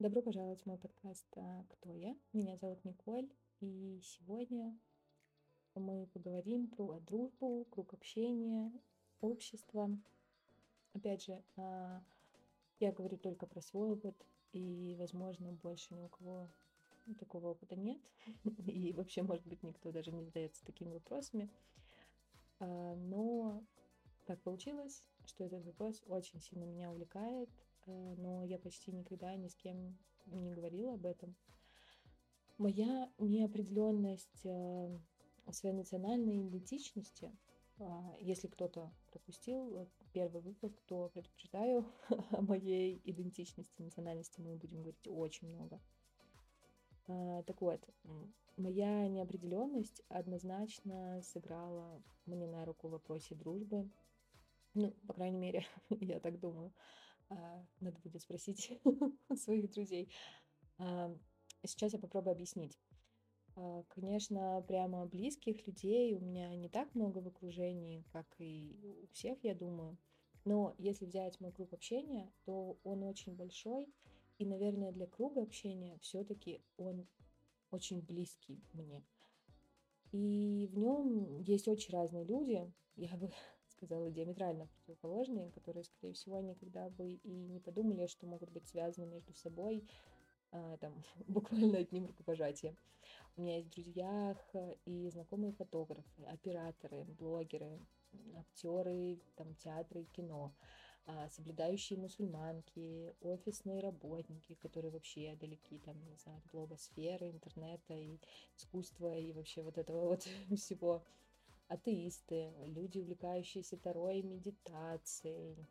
Добро пожаловать в мой подкаст а, «Кто я?». Меня зовут Николь, и сегодня мы поговорим про дружбу, круг общения, общество. Опять же, а, я говорю только про свой опыт, и, возможно, больше ни у кого такого опыта нет. И вообще, может быть, никто даже не задается такими вопросами. А, но так получилось, что этот вопрос очень сильно меня увлекает, но я почти никогда ни с кем не говорила об этом. Моя неопределенность э, своей национальной идентичности, а, если кто-то пропустил первый выпуск, то предупреждаю о моей идентичности, национальности мы будем говорить очень много. А, так вот, моя неопределенность однозначно сыграла мне на руку в вопросе дружбы. Ну, по крайней мере, я так думаю. А, надо будет спросить своих друзей. А, сейчас я попробую объяснить. А, конечно, прямо близких людей у меня не так много в окружении, как и у всех, я думаю. Но если взять мой круг общения, то он очень большой. И, наверное, для круга общения все-таки он очень близкий мне. И в нем есть очень разные люди. Я бы сказала, диаметрально противоположные, которые, скорее всего, никогда бы и не подумали, что могут быть связаны между собой а, там, буквально одним рукопожатием. У меня есть в друзьях и знакомые фотографы, операторы, блогеры, актеры там, театра и кино, а, соблюдающие мусульманки, офисные работники, которые вообще далеки там, не знаю, от блогосферы, интернета и искусства и вообще вот этого вот всего атеисты, люди, увлекающиеся Таро и медитацией,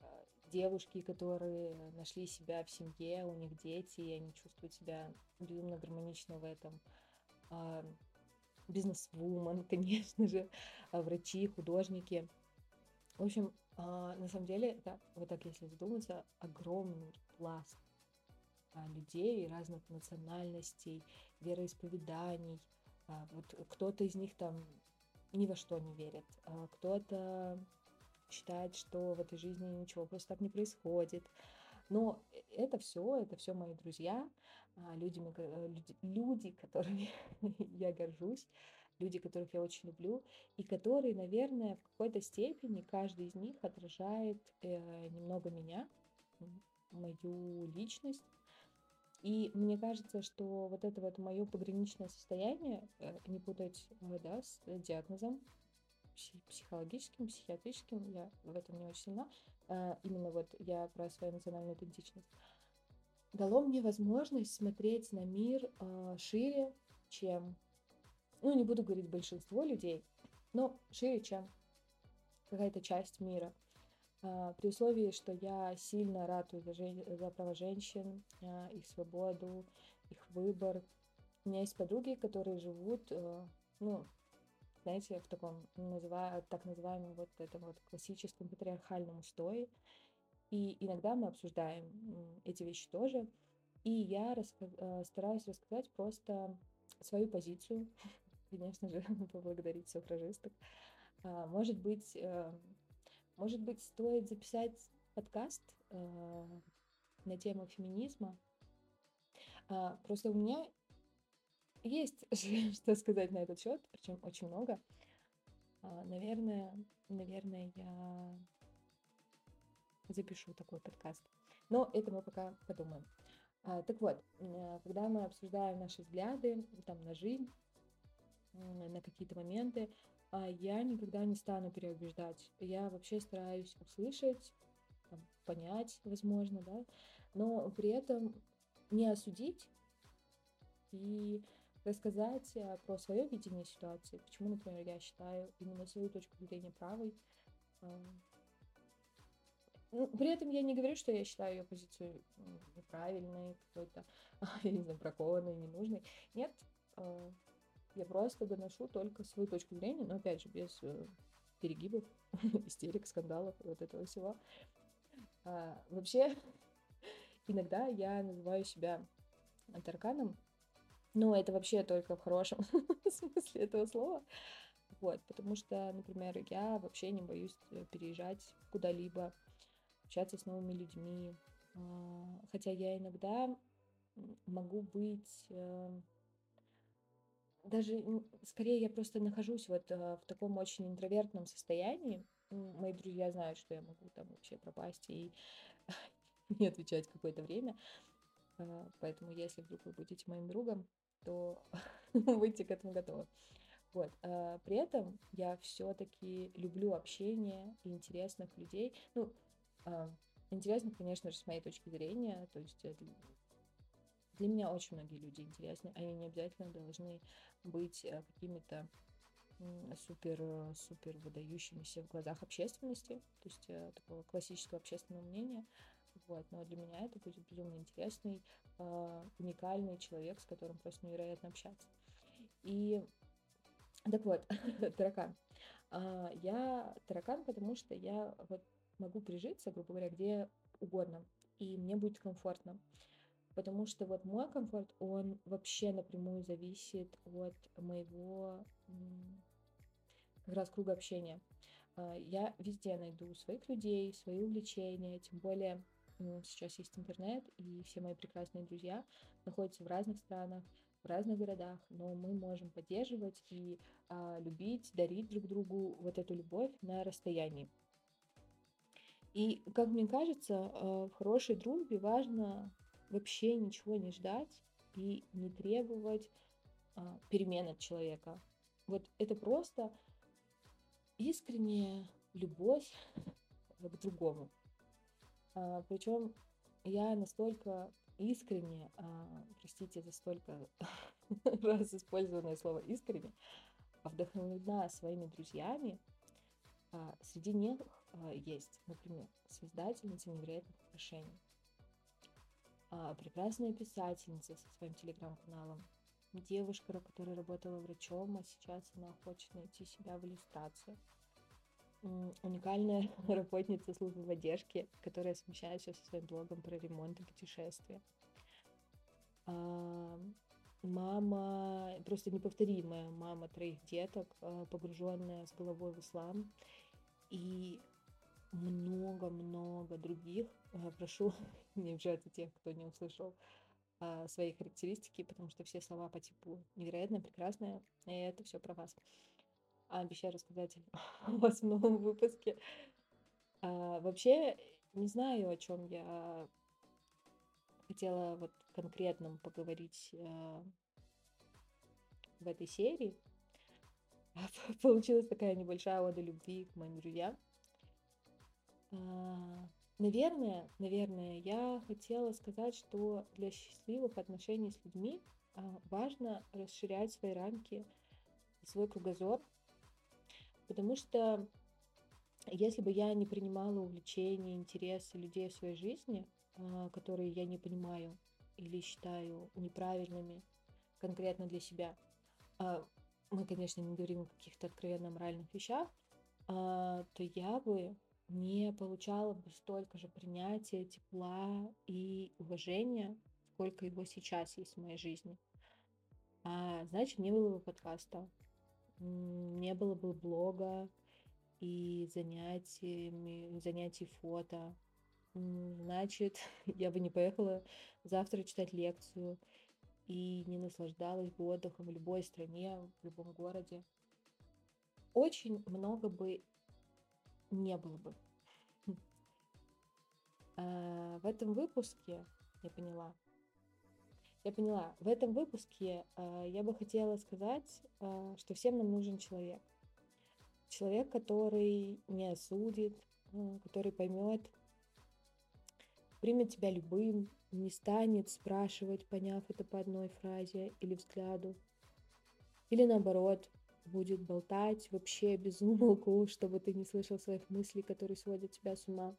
а, девушки, которые нашли себя в семье, у них дети, и они чувствуют себя безумно гармонично в этом. А, бизнес-вумен, конечно же, а, врачи, художники. В общем, на самом деле, это, вот так если задуматься, огромный пласт людей разных национальностей, вероисповеданий. Вот кто-то из них там ни во что не верит. А кто-то считает, что в этой жизни ничего просто так не происходит. Но это все, это все мои друзья, а, э, люди, люди которыми я горжусь, люди, которых я очень люблю, и которые, наверное, в какой-то степени каждый из них отражает э, немного меня, мою личность, и мне кажется, что вот это вот мое пограничное состояние, э, не путать э, да, с диагнозом психологическим, психиатрическим, я в этом не очень сильна, э, именно вот я про свою национальную идентичность, дало мне возможность смотреть на мир шире, чем, ну не буду говорить большинство людей, но шире, чем какая-то часть мира – при условии, что я сильно ратую за, жен... за права женщин, а, их свободу, их выбор. У меня есть подруги, которые живут, э, ну, знаете, в таком, называю, так называемом вот этом вот классическом патриархальном устое. И иногда мы обсуждаем эти вещи тоже. И я раска... Э, стараюсь рассказать просто свою позицию, конечно же, поблагодарить суфражисток. А, может быть, может быть, стоит записать подкаст э, на тему феминизма. А, просто у меня есть что сказать на этот счет, причем очень много. А, наверное, наверное, я запишу такой подкаст. Но это мы пока подумаем. А, так вот, когда мы обсуждаем наши взгляды там, на жизнь, на какие-то моменты, я никогда не стану переубеждать. Я вообще стараюсь услышать, там, понять, возможно, да, но при этом не осудить и рассказать э, про свое видение ситуации, почему, например, я считаю именно свою точку зрения правой. А, ну, при этом я не говорю, что я считаю ее позицию неправильной, какой-то, я не знаю, бракованной, ненужной. Нет, а, я просто доношу только свою точку зрения, но опять же без э, перегибов, истерик, скандалов вот этого всего. А, вообще, иногда я называю себя тарканом, но это вообще только в хорошем смысле этого слова. Вот, потому что, например, я вообще не боюсь э, переезжать куда-либо, общаться с новыми людьми, А, хотя я иногда могу быть э, даже скорее я просто нахожусь вот э, в таком очень интровертном состоянии. Мои друзья знают, что я могу там вообще пропасть и не отвечать какое-то время. А, поэтому если вдруг вы будете моим другом, то будьте к этому готовы. Вот. А, при этом я все-таки люблю общение интересных людей. Ну, интересных, конечно же, с моей точки зрения. То есть для меня очень многие люди интересны. Они не обязательно должны быть э, какими-то супер, супер выдающимися в глазах общественности, то есть э, такого классического общественного мнения. Вот. Но для меня это будет безумно интересный, э, уникальный человек, с которым просто невероятно общаться. И так вот, таракан. А, я таракан, потому что я вот могу прижиться, грубо говоря, где угодно, и мне будет комфортно потому что вот мой комфорт, он вообще напрямую зависит от моего как раз круга общения. А, я везде найду своих людей, свои увлечения, тем более сейчас есть интернет, и все мои прекрасные друзья находятся в разных странах, в разных городах, но мы можем поддерживать и а, любить, дарить друг другу вот эту любовь на расстоянии. И, как мне кажется, а, в хорошей дружбе важно вообще ничего не ждать и не требовать а, перемен от человека. Вот это просто искренняя любовь к другому. А, причем я настолько искренне, а, простите за столько раз использованное слово искренне, вдохновлена своими друзьями. А, среди них а, есть, например, создательница невероятных отношений а, прекрасная писательница со своим телеграм-каналом, девушка, которая работала врачом, а сейчас она хочет найти себя в иллюстрации. Уникальная работница службы поддержки, которая совмещает все со своим блогом про ремонт и путешествия. А, мама, просто неповторимая мама троих деток, а, погруженная с головой в ислам. И много-много других. Э, прошу не обижаться тех, кто не услышал а, свои характеристики, потому что все слова по типу невероятно прекрасная, и это все про вас. А, обещаю рассказать о вас в новом выпуске. А, вообще, не знаю, о чем я хотела вот конкретно поговорить а, в этой серии. Получилась такая небольшая ода любви к моим друзьям. А, наверное, наверное, я хотела сказать, что для счастливых отношений с людьми а, важно расширять свои рамки, свой кругозор, потому что если бы я не принимала увлечения, интересы людей в своей жизни, а, которые я не понимаю или считаю неправильными конкретно для себя, мы, конечно, не говорим о каких-то откровенно моральных вещах, то я бы не получала бы столько же принятия, тепла и уважения, сколько его сейчас есть в моей жизни. А значит, не было бы подкаста, не было бы блога и занятиями, занятий фото. Значит, я бы не поехала завтра читать лекцию и не наслаждалась бы отдыхом в любой стране, в любом городе. Очень много бы не было бы. А, в этом выпуске, я поняла, я поняла, в этом выпуске а, я бы хотела сказать, а, что всем нам нужен человек. Человек, который не осудит, который поймет, примет тебя любым, не станет спрашивать, поняв это по одной фразе или взгляду. Или наоборот, будет болтать вообще без умолку, чтобы ты не слышал своих мыслей, которые сводят тебя с ума.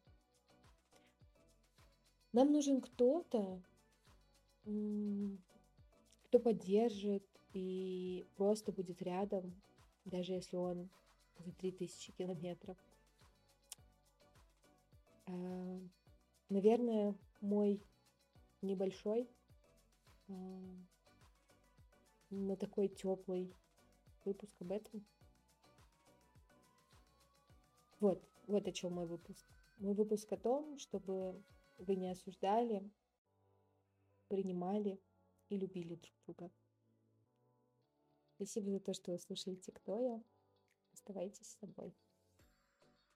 Нам нужен кто-то, кто поддержит и просто будет рядом, даже если он за 3000 километров. А, наверное, мой небольшой, а, но такой теплый выпуск об этом. Вот, вот о чем мой выпуск. Мой выпуск о том, чтобы вы не осуждали, принимали и любили друг друга. Спасибо за то, что вы слушаете «Кто я?». Оставайтесь с собой.